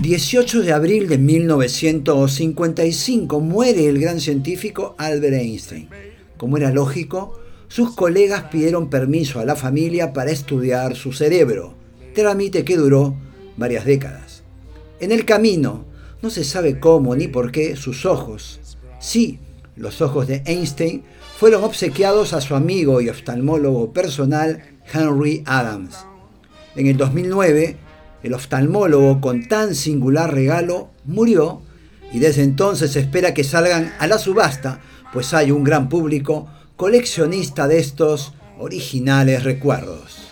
18 de abril de 1955 muere el gran científico Albert Einstein. Como era lógico, sus colegas pidieron permiso a la familia para estudiar su cerebro, trámite que duró varias décadas. En el camino, no se sabe cómo ni por qué, sus ojos, sí, los ojos de Einstein, fueron obsequiados a su amigo y oftalmólogo personal Henry Adams. En el 2009, el oftalmólogo con tan singular regalo murió y desde entonces se espera que salgan a la subasta, pues hay un gran público coleccionista de estos originales recuerdos.